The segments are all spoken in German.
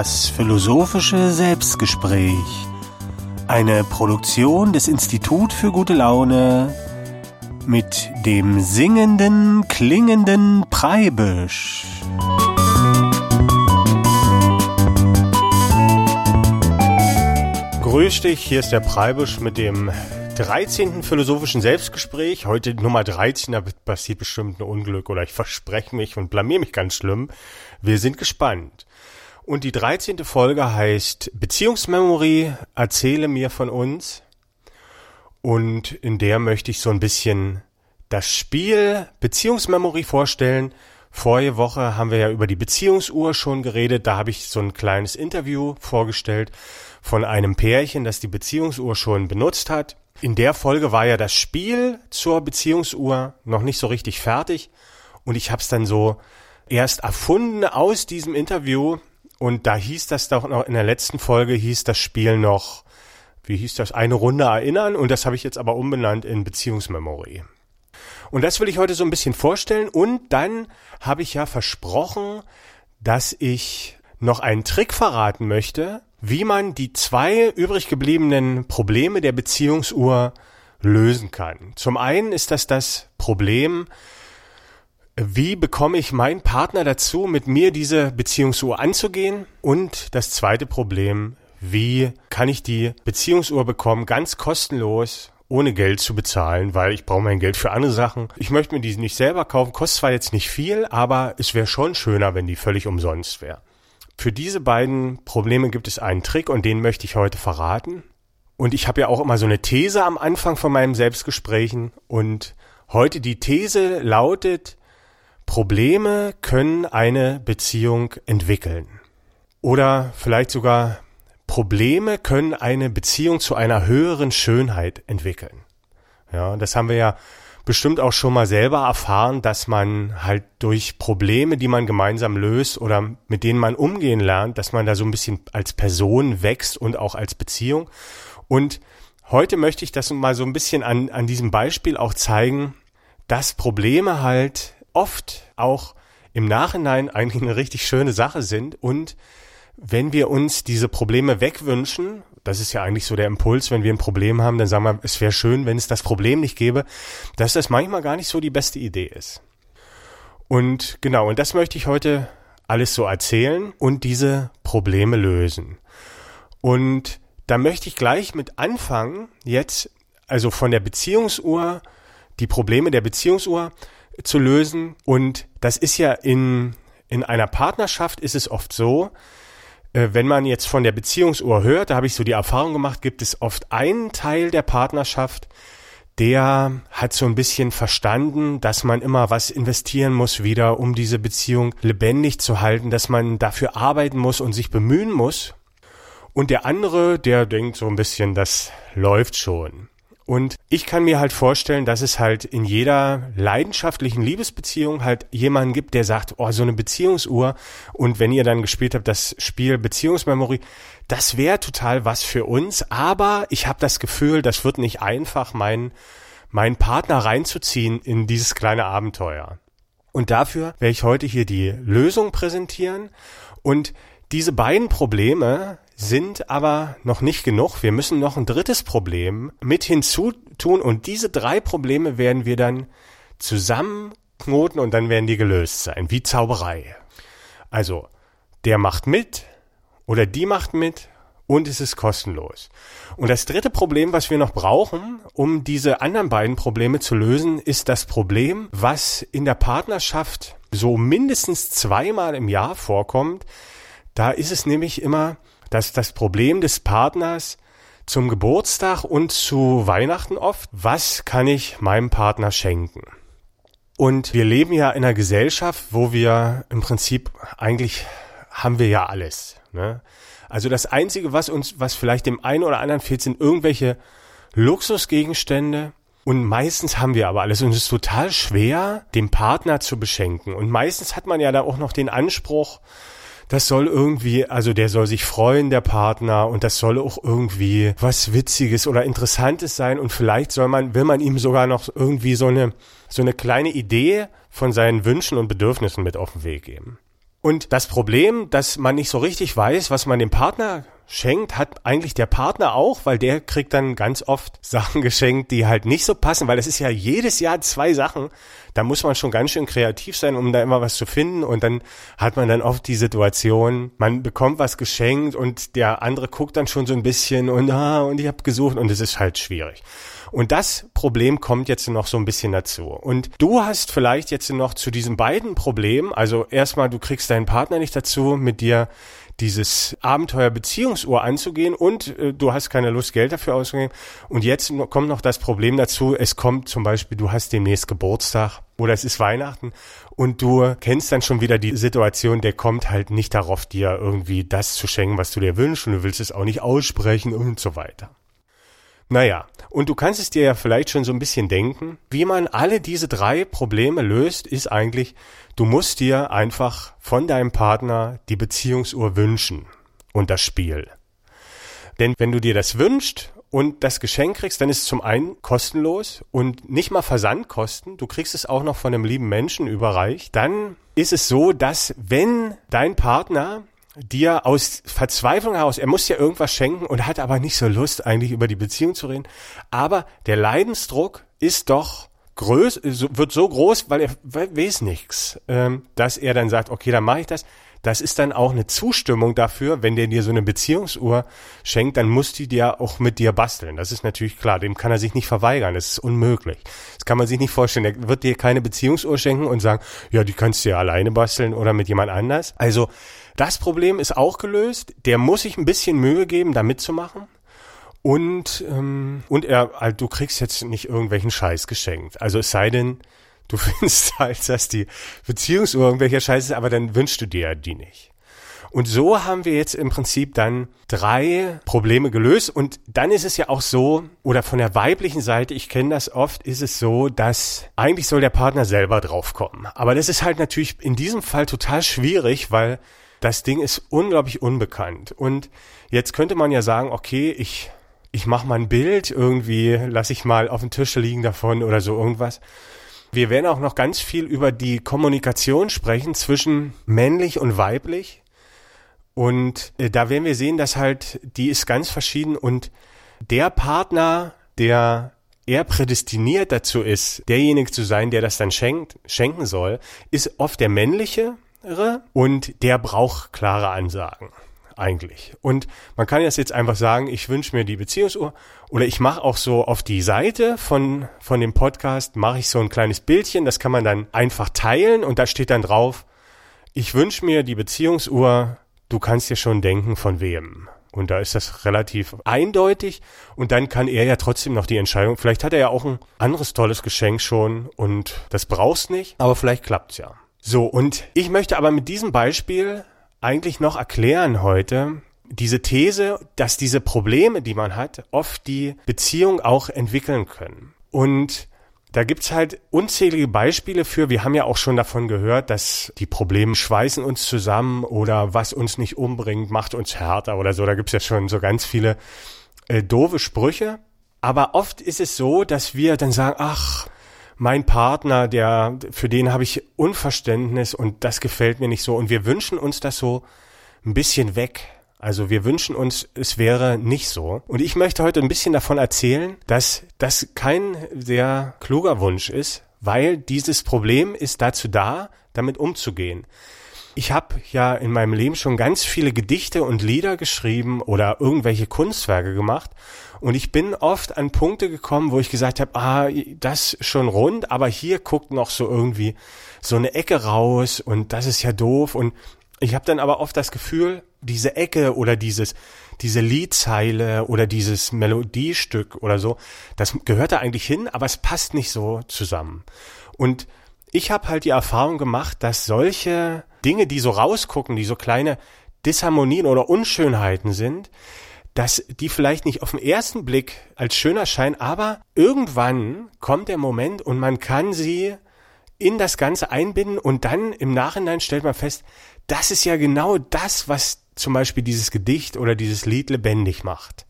Das philosophische Selbstgespräch. Eine Produktion des Institut für gute Laune mit dem singenden, klingenden Preibisch. Grüß dich, hier ist der Preibisch mit dem 13. philosophischen Selbstgespräch. Heute Nummer 13, da passiert bestimmt ein Unglück oder ich verspreche mich und blamier mich ganz schlimm. Wir sind gespannt. Und die 13. Folge heißt Beziehungsmemory, erzähle mir von uns. Und in der möchte ich so ein bisschen das Spiel Beziehungsmemory vorstellen. Vorige Woche haben wir ja über die Beziehungsuhr schon geredet. Da habe ich so ein kleines Interview vorgestellt von einem Pärchen, das die Beziehungsuhr schon benutzt hat. In der Folge war ja das Spiel zur Beziehungsuhr noch nicht so richtig fertig und ich habe es dann so erst erfunden aus diesem Interview und da hieß das doch noch in der letzten Folge hieß das Spiel noch wie hieß das eine Runde erinnern und das habe ich jetzt aber umbenannt in Beziehungsmemory. Und das will ich heute so ein bisschen vorstellen und dann habe ich ja versprochen, dass ich noch einen Trick verraten möchte, wie man die zwei übrig gebliebenen Probleme der Beziehungsuhr lösen kann. Zum einen ist das das Problem, wie bekomme ich meinen Partner dazu, mit mir diese Beziehungsuhr anzugehen? Und das zweite Problem, wie kann ich die Beziehungsuhr bekommen, ganz kostenlos, ohne Geld zu bezahlen, weil ich brauche mein Geld für andere Sachen. Ich möchte mir die nicht selber kaufen, kostet zwar jetzt nicht viel, aber es wäre schon schöner, wenn die völlig umsonst wäre. Für diese beiden Probleme gibt es einen Trick und den möchte ich heute verraten. Und ich habe ja auch immer so eine These am Anfang von meinem Selbstgesprächen und heute die These lautet, Probleme können eine Beziehung entwickeln. Oder vielleicht sogar Probleme können eine Beziehung zu einer höheren Schönheit entwickeln. Ja, das haben wir ja bestimmt auch schon mal selber erfahren, dass man halt durch Probleme, die man gemeinsam löst oder mit denen man umgehen lernt, dass man da so ein bisschen als Person wächst und auch als Beziehung. Und heute möchte ich das mal so ein bisschen an, an diesem Beispiel auch zeigen, dass Probleme halt oft auch im Nachhinein eigentlich eine richtig schöne Sache sind und wenn wir uns diese Probleme wegwünschen, das ist ja eigentlich so der Impuls, wenn wir ein Problem haben, dann sagen wir, es wäre schön, wenn es das Problem nicht gäbe, dass das manchmal gar nicht so die beste Idee ist. Und genau, und das möchte ich heute alles so erzählen und diese Probleme lösen. Und da möchte ich gleich mit anfangen, jetzt also von der Beziehungsuhr, die Probleme der Beziehungsuhr zu lösen. Und das ist ja in, in einer Partnerschaft ist es oft so, äh, wenn man jetzt von der Beziehungsuhr hört, da habe ich so die Erfahrung gemacht, gibt es oft einen Teil der Partnerschaft, der hat so ein bisschen verstanden, dass man immer was investieren muss wieder, um diese Beziehung lebendig zu halten, dass man dafür arbeiten muss und sich bemühen muss. Und der andere, der denkt so ein bisschen, das läuft schon. Und ich kann mir halt vorstellen, dass es halt in jeder leidenschaftlichen Liebesbeziehung halt jemanden gibt, der sagt, oh, so eine Beziehungsuhr. Und wenn ihr dann gespielt habt, das Spiel Beziehungsmemory, das wäre total was für uns. Aber ich habe das Gefühl, das wird nicht einfach, meinen meinen Partner reinzuziehen in dieses kleine Abenteuer. Und dafür werde ich heute hier die Lösung präsentieren. Und diese beiden Probleme sind aber noch nicht genug. Wir müssen noch ein drittes Problem mit hinzutun und diese drei Probleme werden wir dann zusammenknoten und dann werden die gelöst sein, wie Zauberei. Also, der macht mit oder die macht mit und es ist kostenlos. Und das dritte Problem, was wir noch brauchen, um diese anderen beiden Probleme zu lösen, ist das Problem, was in der Partnerschaft so mindestens zweimal im Jahr vorkommt, da ist es nämlich immer, dass das Problem des Partners zum Geburtstag und zu Weihnachten oft, was kann ich meinem Partner schenken? Und wir leben ja in einer Gesellschaft, wo wir im Prinzip eigentlich haben wir ja alles. Ne? Also das Einzige, was uns, was vielleicht dem einen oder anderen fehlt, sind irgendwelche Luxusgegenstände. Und meistens haben wir aber alles. Und es ist total schwer, dem Partner zu beschenken. Und meistens hat man ja da auch noch den Anspruch, das soll irgendwie, also der soll sich freuen, der Partner, und das soll auch irgendwie was Witziges oder Interessantes sein. Und vielleicht soll man, will man ihm sogar noch irgendwie so eine, so eine kleine Idee von seinen Wünschen und Bedürfnissen mit auf den Weg geben. Und das Problem, dass man nicht so richtig weiß, was man dem Partner schenkt, hat eigentlich der Partner auch, weil der kriegt dann ganz oft Sachen geschenkt, die halt nicht so passen, weil es ist ja jedes Jahr zwei Sachen. Da muss man schon ganz schön kreativ sein, um da immer was zu finden. Und dann hat man dann oft die Situation, man bekommt was geschenkt und der andere guckt dann schon so ein bisschen und ah, und ich habe gesucht und es ist halt schwierig. Und das Problem kommt jetzt noch so ein bisschen dazu. Und du hast vielleicht jetzt noch zu diesen beiden Problemen, also erstmal, du kriegst deinen Partner nicht dazu, mit dir dieses Abenteuer Beziehungsuhr anzugehen und äh, du hast keine Lust, Geld dafür auszugeben. Und jetzt kommt noch das Problem dazu, es kommt zum Beispiel, du hast demnächst Geburtstag oder es ist Weihnachten und du kennst dann schon wieder die Situation, der kommt halt nicht darauf, dir irgendwie das zu schenken, was du dir wünschst und du willst es auch nicht aussprechen und so weiter. Naja, und du kannst es dir ja vielleicht schon so ein bisschen denken, wie man alle diese drei Probleme löst, ist eigentlich, du musst dir einfach von deinem Partner die Beziehungsuhr wünschen und das Spiel. Denn wenn du dir das wünschst und das Geschenk kriegst, dann ist es zum einen kostenlos und nicht mal Versandkosten. Du kriegst es auch noch von einem lieben Menschen überreicht. Dann ist es so, dass wenn dein Partner dir aus Verzweiflung heraus, er muss ja irgendwas schenken und hat aber nicht so Lust, eigentlich über die Beziehung zu reden. Aber der Leidensdruck ist doch größ, wird so groß, weil er weiß nichts, ähm, dass er dann sagt, okay, dann mache ich das. Das ist dann auch eine Zustimmung dafür, wenn der dir so eine Beziehungsuhr schenkt, dann muss die dir auch mit dir basteln. Das ist natürlich klar, dem kann er sich nicht verweigern, das ist unmöglich. Das kann man sich nicht vorstellen. Er wird dir keine Beziehungsuhr schenken und sagen, ja, die kannst du ja alleine basteln oder mit jemand anders. Also das Problem ist auch gelöst. Der muss sich ein bisschen Mühe geben, da mitzumachen. Und, ähm, und er, also du kriegst jetzt nicht irgendwelchen Scheiß geschenkt. Also es sei denn, du findest halt, dass die Beziehungsuhr irgendwelcher Scheiß ist, aber dann wünschst du dir die nicht. Und so haben wir jetzt im Prinzip dann drei Probleme gelöst. Und dann ist es ja auch so, oder von der weiblichen Seite, ich kenne das oft, ist es so, dass eigentlich soll der Partner selber draufkommen. Aber das ist halt natürlich in diesem Fall total schwierig, weil das Ding ist unglaublich unbekannt. Und jetzt könnte man ja sagen, okay, ich, ich mache mal ein Bild, irgendwie lasse ich mal auf dem Tisch liegen davon oder so irgendwas. Wir werden auch noch ganz viel über die Kommunikation sprechen zwischen männlich und weiblich. Und äh, da werden wir sehen, dass halt die ist ganz verschieden und der Partner, der eher prädestiniert dazu ist, derjenige zu sein, der das dann schenkt, schenken soll, ist oft der männliche und der braucht klare Ansagen eigentlich. Und man kann jetzt einfach sagen, ich wünsche mir die Beziehungsuhr oder ich mache auch so auf die Seite von, von dem Podcast, mache ich so ein kleines Bildchen, das kann man dann einfach teilen und da steht dann drauf, ich wünsche mir die Beziehungsuhr, du kannst dir schon denken von wem. Und da ist das relativ eindeutig und dann kann er ja trotzdem noch die Entscheidung, vielleicht hat er ja auch ein anderes tolles Geschenk schon und das brauchst nicht, aber vielleicht klappt's ja. So, und ich möchte aber mit diesem Beispiel eigentlich noch erklären heute, diese These, dass diese Probleme, die man hat, oft die Beziehung auch entwickeln können. Und da gibt's halt unzählige Beispiele für. Wir haben ja auch schon davon gehört, dass die Probleme schweißen uns zusammen oder was uns nicht umbringt, macht uns härter oder so. Da gibt's ja schon so ganz viele äh, doofe Sprüche. Aber oft ist es so, dass wir dann sagen, ach, mein Partner, der, für den habe ich Unverständnis und das gefällt mir nicht so. Und wir wünschen uns das so ein bisschen weg. Also wir wünschen uns, es wäre nicht so. Und ich möchte heute ein bisschen davon erzählen, dass das kein sehr kluger Wunsch ist, weil dieses Problem ist dazu da, damit umzugehen. Ich habe ja in meinem Leben schon ganz viele Gedichte und Lieder geschrieben oder irgendwelche Kunstwerke gemacht und ich bin oft an Punkte gekommen, wo ich gesagt habe, ah, das schon rund, aber hier guckt noch so irgendwie so eine Ecke raus und das ist ja doof. Und ich habe dann aber oft das Gefühl, diese Ecke oder dieses, diese Liedzeile oder dieses Melodiestück oder so, das gehört da eigentlich hin, aber es passt nicht so zusammen. Und ich habe halt die Erfahrung gemacht, dass solche Dinge, die so rausgucken, die so kleine Disharmonien oder Unschönheiten sind, dass die vielleicht nicht auf den ersten Blick als schön erscheinen, aber irgendwann kommt der Moment und man kann sie in das Ganze einbinden und dann im Nachhinein stellt man fest, das ist ja genau das, was zum Beispiel dieses Gedicht oder dieses Lied lebendig macht.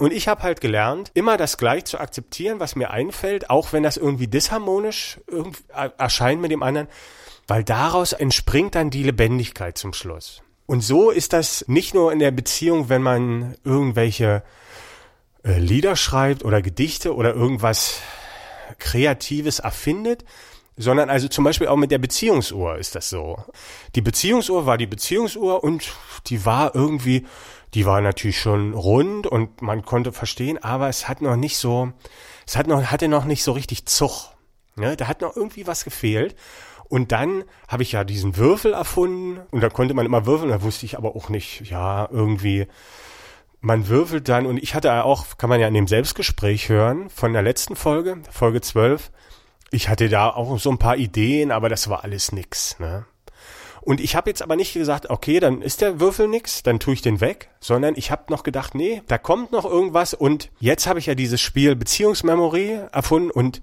Und ich habe halt gelernt, immer das gleich zu akzeptieren, was mir einfällt, auch wenn das irgendwie disharmonisch erscheint mit dem anderen, weil daraus entspringt dann die Lebendigkeit zum Schluss. Und so ist das nicht nur in der Beziehung, wenn man irgendwelche äh, Lieder schreibt oder Gedichte oder irgendwas Kreatives erfindet, sondern also zum Beispiel auch mit der Beziehungsuhr ist das so. Die Beziehungsuhr war die Beziehungsuhr und die war irgendwie, die war natürlich schon rund und man konnte verstehen, aber es hat noch nicht so, es hat noch, hatte noch nicht so richtig Zug. Ne? Da hat noch irgendwie was gefehlt. Und dann habe ich ja diesen Würfel erfunden und da konnte man immer würfeln, da wusste ich aber auch nicht, ja, irgendwie, man würfelt dann und ich hatte auch, kann man ja in dem Selbstgespräch hören, von der letzten Folge, Folge 12, ich hatte da auch so ein paar Ideen, aber das war alles nix, ne? Und ich habe jetzt aber nicht gesagt, okay, dann ist der Würfel nix, dann tue ich den weg, sondern ich habe noch gedacht, nee, da kommt noch irgendwas und jetzt habe ich ja dieses Spiel Beziehungsmemory erfunden und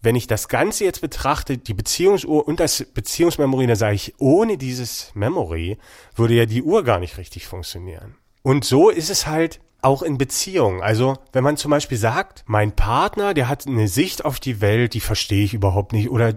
wenn ich das Ganze jetzt betrachte, die Beziehungsuhr und das Beziehungsmemory, dann sage ich, ohne dieses Memory würde ja die Uhr gar nicht richtig funktionieren. Und so ist es halt auch in Beziehungen. Also wenn man zum Beispiel sagt, mein Partner, der hat eine Sicht auf die Welt, die verstehe ich überhaupt nicht oder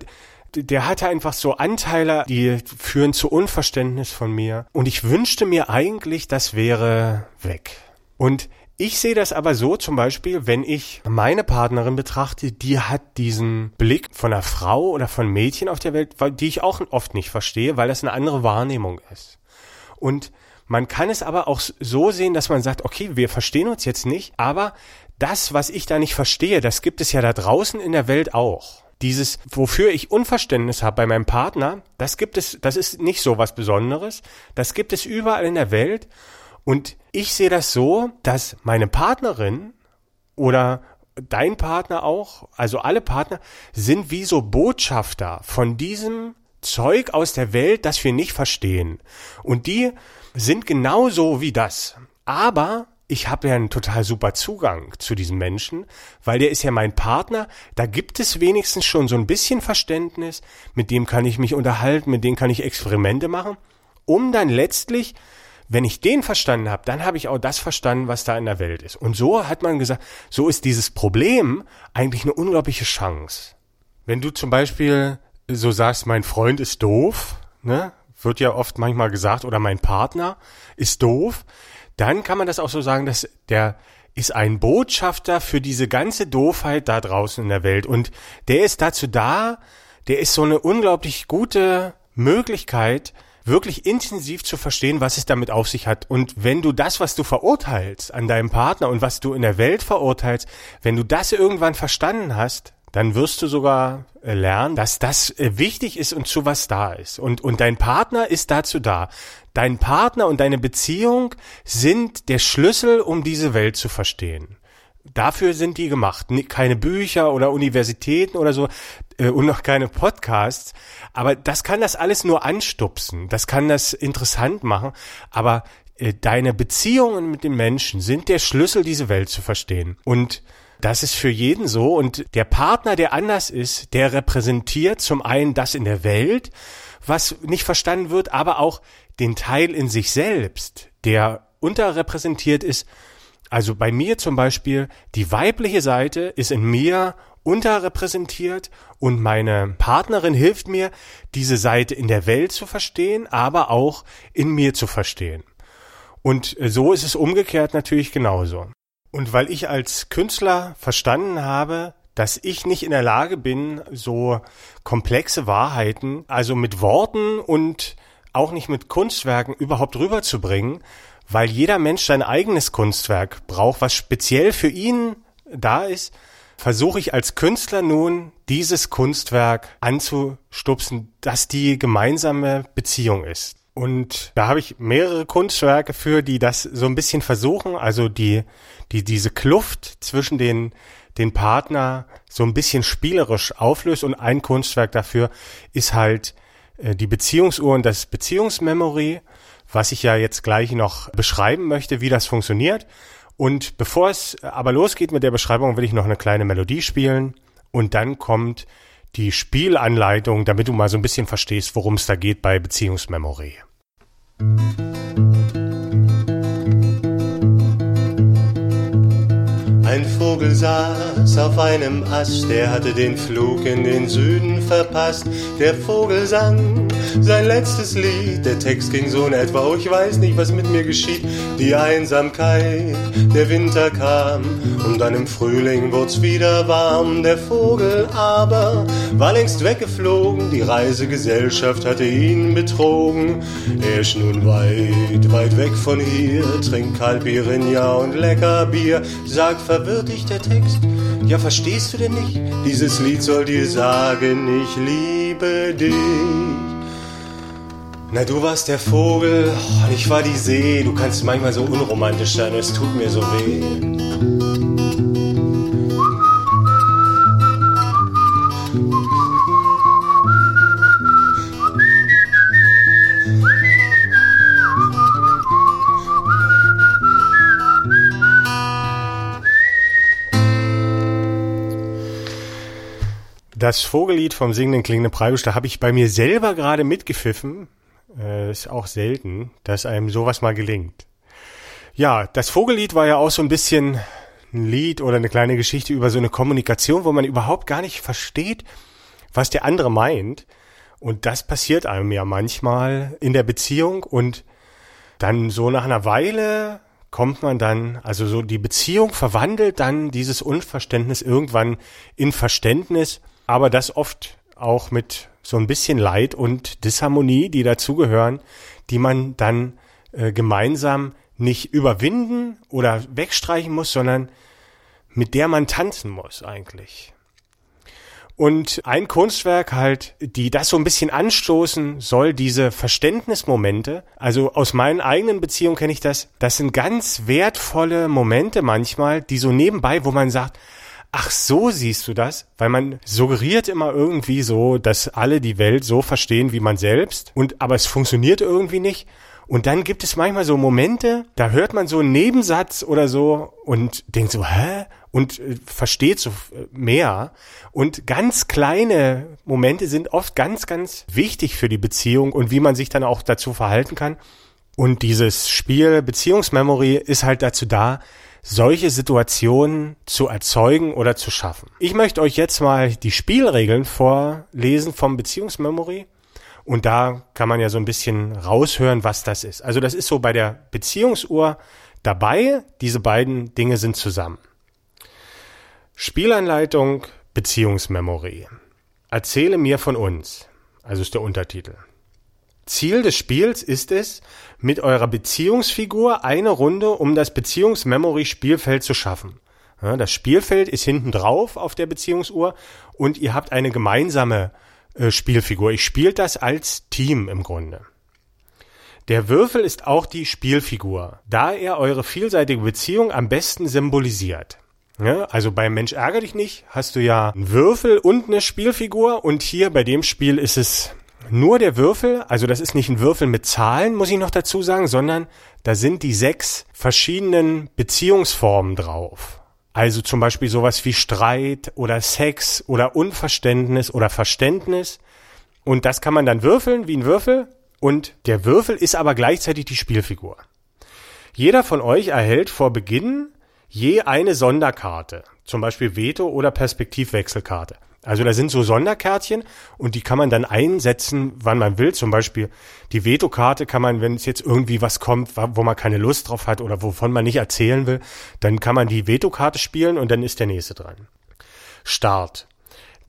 der hatte einfach so Anteile, die führen zu Unverständnis von mir. Und ich wünschte mir eigentlich, das wäre weg. Und ich sehe das aber so zum Beispiel, wenn ich meine Partnerin betrachte, die hat diesen Blick von einer Frau oder von Mädchen auf der Welt, die ich auch oft nicht verstehe, weil das eine andere Wahrnehmung ist. Und man kann es aber auch so sehen, dass man sagt, okay, wir verstehen uns jetzt nicht, aber das, was ich da nicht verstehe, das gibt es ja da draußen in der Welt auch. Dieses, wofür ich Unverständnis habe bei meinem Partner, das gibt es, das ist nicht so was Besonderes. Das gibt es überall in der Welt. Und ich sehe das so, dass meine Partnerin oder dein Partner auch, also alle Partner, sind wie so Botschafter von diesem Zeug aus der Welt, das wir nicht verstehen. Und die sind genauso wie das. Aber ich habe ja einen total super Zugang zu diesem Menschen, weil der ist ja mein Partner. Da gibt es wenigstens schon so ein bisschen Verständnis. Mit dem kann ich mich unterhalten, mit dem kann ich Experimente machen, um dann letztlich wenn ich den verstanden habe, dann habe ich auch das verstanden, was da in der Welt ist. Und so hat man gesagt, so ist dieses Problem eigentlich eine unglaubliche Chance. Wenn du zum Beispiel so sagst, mein Freund ist doof, ne, wird ja oft manchmal gesagt, oder mein Partner ist doof, dann kann man das auch so sagen, dass der ist ein Botschafter für diese ganze Doofheit da draußen in der Welt. Und der ist dazu da, der ist so eine unglaublich gute Möglichkeit, wirklich intensiv zu verstehen, was es damit auf sich hat. Und wenn du das, was du verurteilst an deinem Partner und was du in der Welt verurteilst, wenn du das irgendwann verstanden hast, dann wirst du sogar äh, lernen, dass das äh, wichtig ist und zu was da ist. Und, und dein Partner ist dazu da. Dein Partner und deine Beziehung sind der Schlüssel, um diese Welt zu verstehen. Dafür sind die gemacht. Keine Bücher oder Universitäten oder so äh, und noch keine Podcasts. Aber das kann das alles nur anstupsen. Das kann das interessant machen. Aber deine Beziehungen mit den Menschen sind der Schlüssel, diese Welt zu verstehen. Und das ist für jeden so. Und der Partner, der anders ist, der repräsentiert zum einen das in der Welt, was nicht verstanden wird, aber auch den Teil in sich selbst, der unterrepräsentiert ist also bei mir zum Beispiel, die weibliche Seite ist in mir unterrepräsentiert und meine Partnerin hilft mir, diese Seite in der Welt zu verstehen, aber auch in mir zu verstehen. Und so ist es umgekehrt natürlich genauso. Und weil ich als Künstler verstanden habe, dass ich nicht in der Lage bin, so komplexe Wahrheiten, also mit Worten und auch nicht mit Kunstwerken überhaupt rüberzubringen, weil jeder Mensch sein eigenes Kunstwerk braucht, was speziell für ihn da ist, versuche ich als Künstler nun dieses Kunstwerk anzustupsen, dass die gemeinsame Beziehung ist. Und da habe ich mehrere Kunstwerke für, die das so ein bisschen versuchen, also die, die diese Kluft zwischen den, den Partner so ein bisschen spielerisch auflöst. Und ein Kunstwerk dafür ist halt äh, die Beziehungsuhr und das Beziehungsmemory was ich ja jetzt gleich noch beschreiben möchte, wie das funktioniert. Und bevor es aber losgeht mit der Beschreibung, will ich noch eine kleine Melodie spielen und dann kommt die Spielanleitung, damit du mal so ein bisschen verstehst, worum es da geht bei Beziehungsmemory. Ein Vogel saß auf einem Ast, der hatte den Flug in den Süden verpasst. Der Vogel sang sein letztes Lied. Der Text ging so in etwa, oh ich weiß nicht, was mit mir geschieht. Die Einsamkeit, der Winter kam und dann im Frühling wurd's wieder warm. Der Vogel aber war längst weggeflogen, die Reisegesellschaft hatte ihn betrogen. Er ist nun weit, weit weg von hier, trinkt Kalpirinha und lecker Bier. Sag, verwirrt dich der Text? Ja, verstehst du denn nicht? Dieses Lied soll dir sagen, ich liebe dich. Na, du warst der Vogel und ich war die See. Du kannst manchmal so unromantisch sein, es tut mir so weh. Das Vogellied vom singenden klingenden Preibusch, da habe ich bei mir selber gerade mitgepfiffen. Äh, ist auch selten, dass einem sowas mal gelingt. Ja, das Vogellied war ja auch so ein bisschen ein Lied oder eine kleine Geschichte über so eine Kommunikation, wo man überhaupt gar nicht versteht, was der andere meint. Und das passiert einem ja manchmal in der Beziehung und dann so nach einer Weile kommt man dann, also so die Beziehung verwandelt dann dieses Unverständnis irgendwann in Verständnis aber das oft auch mit so ein bisschen Leid und Disharmonie, die dazugehören, die man dann äh, gemeinsam nicht überwinden oder wegstreichen muss, sondern mit der man tanzen muss eigentlich. Und ein Kunstwerk halt, die das so ein bisschen anstoßen soll, diese Verständnismomente. Also aus meinen eigenen Beziehungen kenne ich das. Das sind ganz wertvolle Momente manchmal, die so nebenbei, wo man sagt, ach so siehst du das, weil man suggeriert immer irgendwie so, dass alle die Welt so verstehen wie man selbst und aber es funktioniert irgendwie nicht. Und dann gibt es manchmal so Momente, da hört man so einen Nebensatz oder so und denkt so, hä? Und äh, versteht so äh, mehr. Und ganz kleine Momente sind oft ganz, ganz wichtig für die Beziehung und wie man sich dann auch dazu verhalten kann. Und dieses Spiel Beziehungsmemory ist halt dazu da, solche Situationen zu erzeugen oder zu schaffen. Ich möchte euch jetzt mal die Spielregeln vorlesen vom Beziehungsmemory. Und da kann man ja so ein bisschen raushören, was das ist. Also das ist so bei der Beziehungsuhr dabei. Diese beiden Dinge sind zusammen. Spielanleitung, Beziehungsmemory. Erzähle mir von uns. Also ist der Untertitel. Ziel des Spiels ist es, mit eurer Beziehungsfigur eine Runde um das Beziehungsmemory-Spielfeld zu schaffen. Das Spielfeld ist hinten drauf auf der Beziehungsuhr und ihr habt eine gemeinsame äh, Spielfigur. Ich spielt das als Team im Grunde. Der Würfel ist auch die Spielfigur, da er eure vielseitige Beziehung am besten symbolisiert. Ja, also beim Mensch ärger dich nicht hast du ja einen Würfel und eine Spielfigur und hier bei dem Spiel ist es nur der Würfel, also das ist nicht ein Würfel mit Zahlen, muss ich noch dazu sagen, sondern da sind die sechs verschiedenen Beziehungsformen drauf. Also zum Beispiel sowas wie Streit oder Sex oder Unverständnis oder Verständnis. Und das kann man dann würfeln wie ein Würfel. Und der Würfel ist aber gleichzeitig die Spielfigur. Jeder von euch erhält vor Beginn je eine Sonderkarte, zum Beispiel Veto oder Perspektivwechselkarte. Also da sind so Sonderkärtchen und die kann man dann einsetzen, wann man will. Zum Beispiel die Vetokarte kann man, wenn es jetzt irgendwie was kommt, wo man keine Lust drauf hat oder wovon man nicht erzählen will, dann kann man die Vetokarte spielen und dann ist der nächste dran. Start.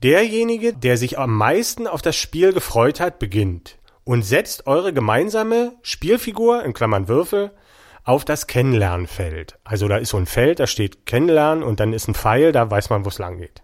Derjenige, der sich am meisten auf das Spiel gefreut hat, beginnt und setzt eure gemeinsame Spielfigur, in Klammern Würfel, auf das Kennenlernfeld. Also da ist so ein Feld, da steht Kennenlernen und dann ist ein Pfeil, da weiß man, wo es lang geht.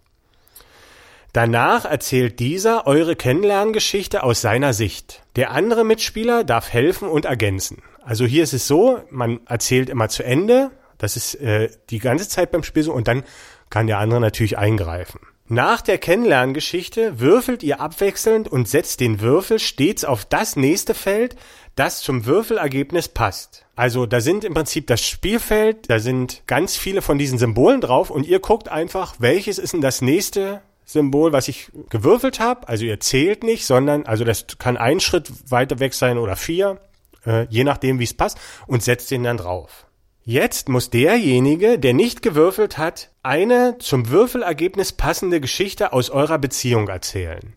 Danach erzählt dieser eure Kennenlerngeschichte aus seiner Sicht. Der andere Mitspieler darf helfen und ergänzen. Also hier ist es so, man erzählt immer zu Ende, das ist äh, die ganze Zeit beim Spiel so, und dann kann der andere natürlich eingreifen. Nach der Kennenlerngeschichte würfelt ihr abwechselnd und setzt den Würfel stets auf das nächste Feld, das zum Würfelergebnis passt. Also da sind im Prinzip das Spielfeld, da sind ganz viele von diesen Symbolen drauf und ihr guckt einfach, welches ist denn das nächste Symbol, was ich gewürfelt habe. Also ihr zählt nicht, sondern, also das kann ein Schritt weiter weg sein oder vier, äh, je nachdem, wie es passt, und setzt den dann drauf. Jetzt muss derjenige, der nicht gewürfelt hat, eine zum Würfelergebnis passende Geschichte aus eurer Beziehung erzählen.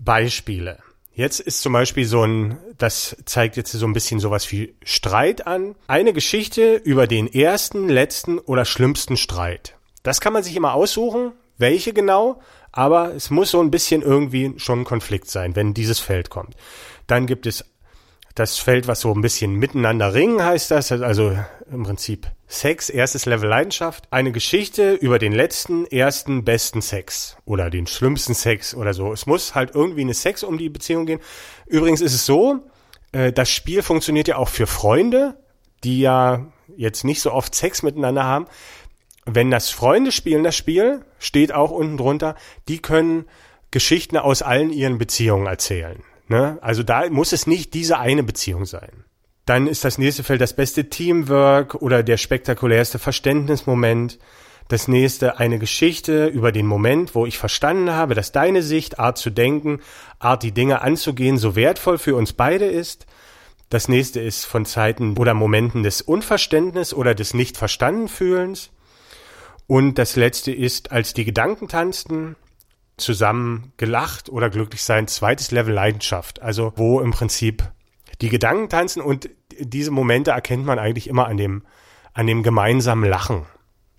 Beispiele. Jetzt ist zum Beispiel so ein, das zeigt jetzt so ein bisschen sowas wie Streit an. Eine Geschichte über den ersten, letzten oder schlimmsten Streit. Das kann man sich immer aussuchen, welche genau, aber es muss so ein bisschen irgendwie schon ein Konflikt sein, wenn dieses Feld kommt. Dann gibt es das Feld, was so ein bisschen miteinander ringen heißt das, also im Prinzip Sex, erstes Level Leidenschaft, eine Geschichte über den letzten, ersten, besten Sex oder den schlimmsten Sex oder so. Es muss halt irgendwie eine Sex um die Beziehung gehen. Übrigens ist es so, äh, das Spiel funktioniert ja auch für Freunde, die ja jetzt nicht so oft Sex miteinander haben. Wenn das Freunde spielen, das Spiel, steht auch unten drunter, die können Geschichten aus allen ihren Beziehungen erzählen. Ne? Also da muss es nicht diese eine Beziehung sein. Dann ist das nächste Feld das beste Teamwork oder der spektakulärste Verständnismoment. Das nächste eine Geschichte über den Moment, wo ich verstanden habe, dass deine Sicht, Art zu denken, Art die Dinge anzugehen, so wertvoll für uns beide ist. Das nächste ist von Zeiten oder Momenten des Unverständnis oder des Nicht-Verstanden-Fühlens. Und das letzte ist, als die Gedanken tanzten, zusammen gelacht oder glücklich sein. Zweites Level Leidenschaft. Also wo im Prinzip die Gedanken tanzen und diese Momente erkennt man eigentlich immer an dem, an dem gemeinsamen Lachen.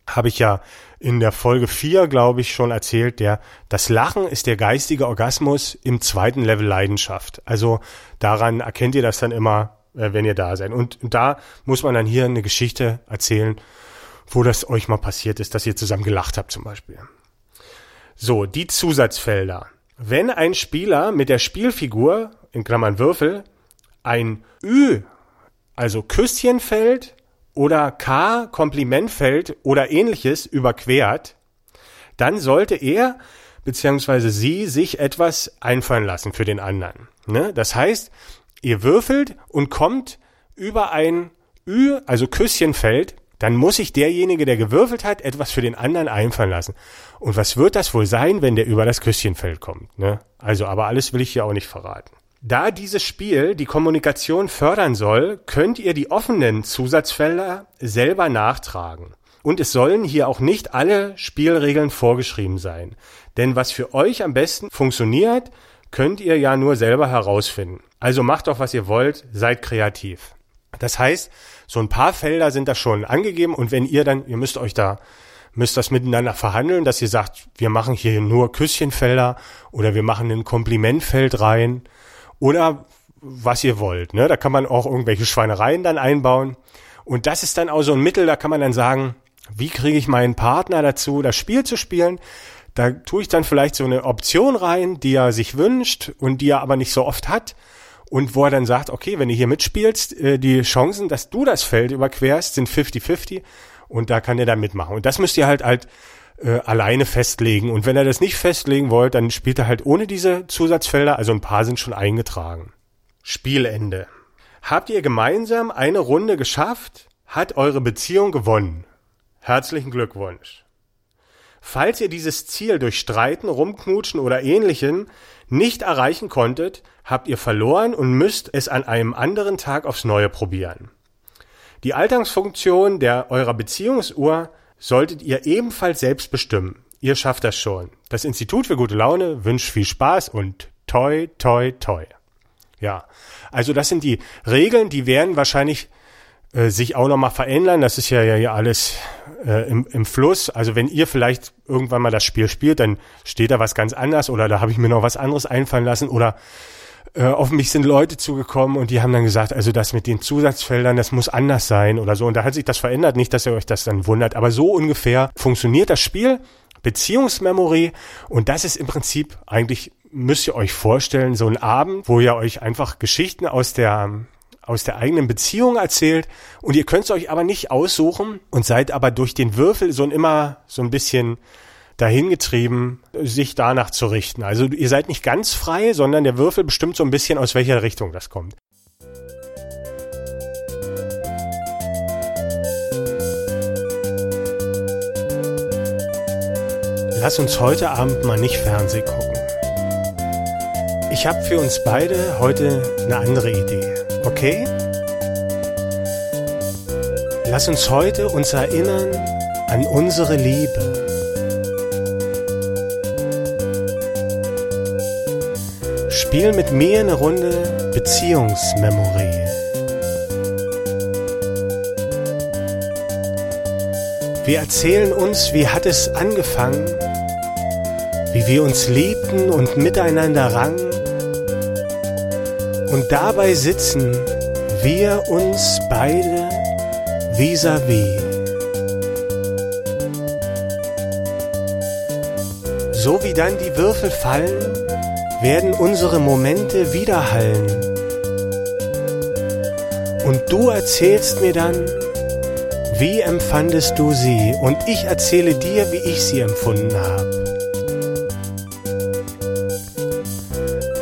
Habe ich ja in der Folge 4, glaube ich, schon erzählt, der, das Lachen ist der geistige Orgasmus im zweiten Level Leidenschaft. Also daran erkennt ihr das dann immer, äh, wenn ihr da seid. Und da muss man dann hier eine Geschichte erzählen, wo das euch mal passiert ist, dass ihr zusammen gelacht habt zum Beispiel. So, die Zusatzfelder. Wenn ein Spieler mit der Spielfigur, in Klammern Würfel, ein Ü, also Küsschenfeld oder K, Komplimentfeld oder ähnliches überquert, dann sollte er beziehungsweise sie sich etwas einfallen lassen für den anderen. Ne? Das heißt, ihr würfelt und kommt über ein Ü, also Küsschenfeld, dann muss sich derjenige, der gewürfelt hat, etwas für den anderen einfallen lassen. Und was wird das wohl sein, wenn der über das Küsschenfeld kommt? Ne? Also, aber alles will ich hier auch nicht verraten. Da dieses Spiel die Kommunikation fördern soll, könnt ihr die offenen Zusatzfelder selber nachtragen. Und es sollen hier auch nicht alle Spielregeln vorgeschrieben sein. Denn was für euch am besten funktioniert, könnt ihr ja nur selber herausfinden. Also macht doch, was ihr wollt, seid kreativ. Das heißt, so ein paar Felder sind da schon angegeben und wenn ihr dann, ihr müsst euch da, müsst das miteinander verhandeln, dass ihr sagt, wir machen hier nur Küsschenfelder oder wir machen ein Komplimentfeld rein oder was ihr wollt. Ne? Da kann man auch irgendwelche Schweinereien dann einbauen. Und das ist dann auch so ein Mittel, da kann man dann sagen, wie kriege ich meinen Partner dazu, das Spiel zu spielen? Da tue ich dann vielleicht so eine Option rein, die er sich wünscht und die er aber nicht so oft hat und wo er dann sagt, okay, wenn du hier mitspielst, äh, die Chancen, dass du das Feld überquerst, sind 50-50 und da kann er dann mitmachen. Und das müsst ihr halt halt äh, alleine festlegen. Und wenn er das nicht festlegen wollt, dann spielt er halt ohne diese Zusatzfelder, also ein paar sind schon eingetragen. Spielende. Habt ihr gemeinsam eine Runde geschafft, hat eure Beziehung gewonnen. Herzlichen Glückwunsch. Falls ihr dieses Ziel durch Streiten, Rumknutschen oder Ähnlichem nicht erreichen konntet, habt ihr verloren und müsst es an einem anderen Tag aufs Neue probieren. Die Alterungsfunktion der eurer Beziehungsuhr solltet ihr ebenfalls selbst bestimmen. Ihr schafft das schon. Das Institut für gute Laune wünscht viel Spaß und toi, toi, toi. Ja, also das sind die Regeln, die werden wahrscheinlich äh, sich auch nochmal verändern. Das ist ja, ja hier alles äh, im, im Fluss. Also wenn ihr vielleicht irgendwann mal das Spiel spielt, dann steht da was ganz anders oder da habe ich mir noch was anderes einfallen lassen oder äh, auf mich sind Leute zugekommen und die haben dann gesagt, also das mit den Zusatzfeldern, das muss anders sein oder so. Und da hat sich das verändert, nicht, dass ihr euch das dann wundert, aber so ungefähr funktioniert das Spiel. Beziehungsmemory und das ist im Prinzip eigentlich müsst ihr euch vorstellen, so ein Abend, wo ihr euch einfach Geschichten aus der aus der eigenen Beziehung erzählt und ihr könnt es euch aber nicht aussuchen und seid aber durch den Würfel so immer so ein bisschen dahingetrieben, sich danach zu richten. Also ihr seid nicht ganz frei, sondern der Würfel bestimmt so ein bisschen, aus welcher Richtung das kommt. Lass uns heute Abend mal nicht Fernseh gucken. Ich habe für uns beide heute eine andere Idee. Okay? Lass uns heute uns erinnern an unsere Liebe. Spiel mit mir eine Runde Beziehungsmemory. Wir erzählen uns, wie hat es angefangen, wie wir uns liebten und miteinander rangen. Und dabei sitzen wir uns beide vis-à-vis. -vis. So wie dann die Würfel fallen, werden unsere Momente widerhallen. Und du erzählst mir dann, wie empfandest du sie? Und ich erzähle dir, wie ich sie empfunden habe.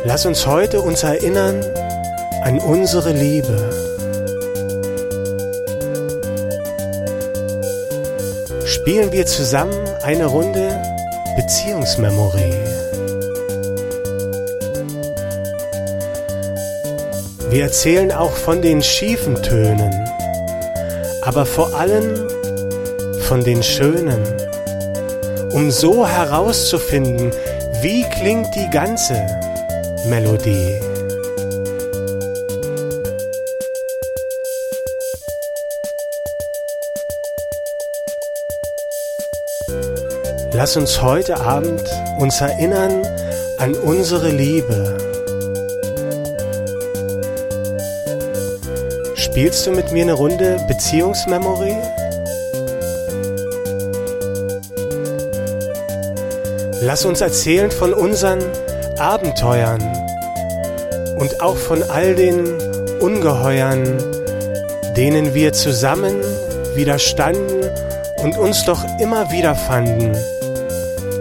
Lass uns heute uns erinnern an unsere Liebe. Spielen wir zusammen eine Runde Beziehungsmemory. Wir erzählen auch von den schiefen Tönen, aber vor allem von den schönen, um so herauszufinden, wie klingt die ganze Melodie. Lass uns heute Abend uns erinnern an unsere Liebe. Spielst du mit mir eine Runde Beziehungsmemory? Lass uns erzählen von unseren Abenteuern und auch von all den Ungeheuern, denen wir zusammen widerstanden und uns doch immer wieder fanden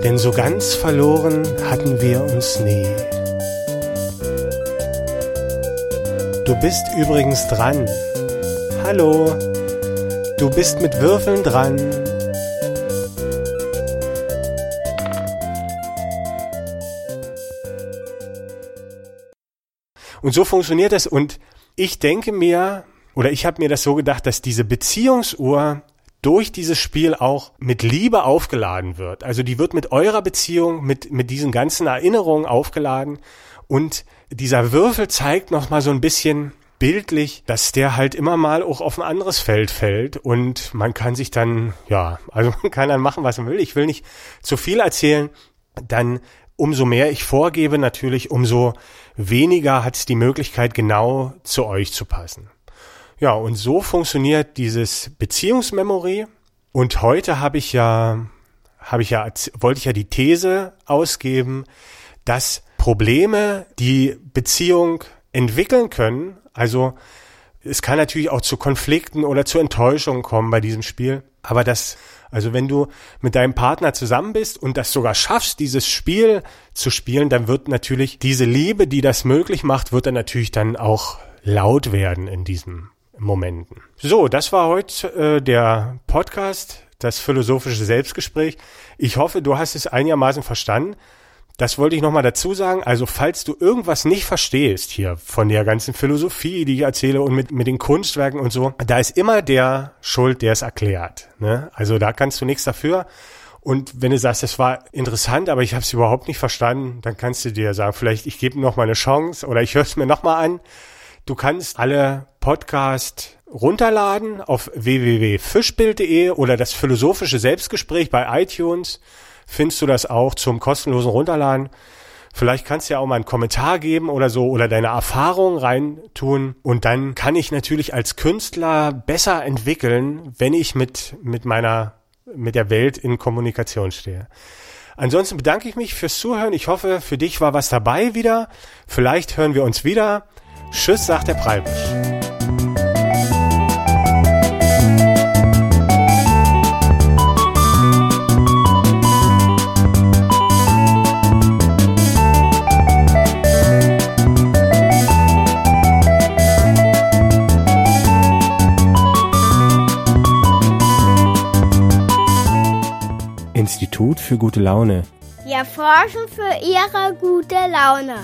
denn so ganz verloren hatten wir uns nie. Du bist übrigens dran. Hallo, du bist mit Würfeln dran. Und so funktioniert das. Und ich denke mir, oder ich habe mir das so gedacht, dass diese Beziehungsuhr durch dieses Spiel auch mit Liebe aufgeladen wird. Also die wird mit eurer Beziehung, mit, mit diesen ganzen Erinnerungen aufgeladen und dieser Würfel zeigt noch mal so ein bisschen bildlich, dass der halt immer mal auch auf ein anderes Feld fällt und man kann sich dann, ja, also man kann dann machen, was man will. Ich will nicht zu viel erzählen, dann umso mehr ich vorgebe natürlich, umso weniger hat es die Möglichkeit, genau zu euch zu passen. Ja, und so funktioniert dieses Beziehungsmemory. Und heute habe ich ja, habe ich ja, wollte ich ja die These ausgeben, dass Probleme die Beziehung entwickeln können. Also es kann natürlich auch zu Konflikten oder zu Enttäuschungen kommen bei diesem Spiel. Aber das, also wenn du mit deinem Partner zusammen bist und das sogar schaffst, dieses Spiel zu spielen, dann wird natürlich diese Liebe, die das möglich macht, wird dann natürlich dann auch laut werden in diesem Momenten. So, das war heute äh, der Podcast, das philosophische Selbstgespräch. Ich hoffe, du hast es einigermaßen verstanden. Das wollte ich nochmal dazu sagen. Also, falls du irgendwas nicht verstehst hier von der ganzen Philosophie, die ich erzähle und mit, mit den Kunstwerken und so, da ist immer der Schuld, der es erklärt. Ne? Also, da kannst du nichts dafür. Und wenn du sagst, das war interessant, aber ich habe es überhaupt nicht verstanden, dann kannst du dir sagen, vielleicht ich gebe noch mal eine Chance oder ich höre es mir noch mal an. Du kannst alle Podcast runterladen auf www.fischbild.de oder das philosophische Selbstgespräch bei iTunes. Findest du das auch zum kostenlosen Runterladen. Vielleicht kannst du ja auch mal einen Kommentar geben oder so oder deine Erfahrungen reintun. Und dann kann ich natürlich als Künstler besser entwickeln, wenn ich mit, mit meiner, mit der Welt in Kommunikation stehe. Ansonsten bedanke ich mich fürs Zuhören. Ich hoffe, für dich war was dabei wieder. Vielleicht hören wir uns wieder. Tschüss, sagt der Preibisch. Institut für gute Laune. Wir forschen für Ihre gute Laune.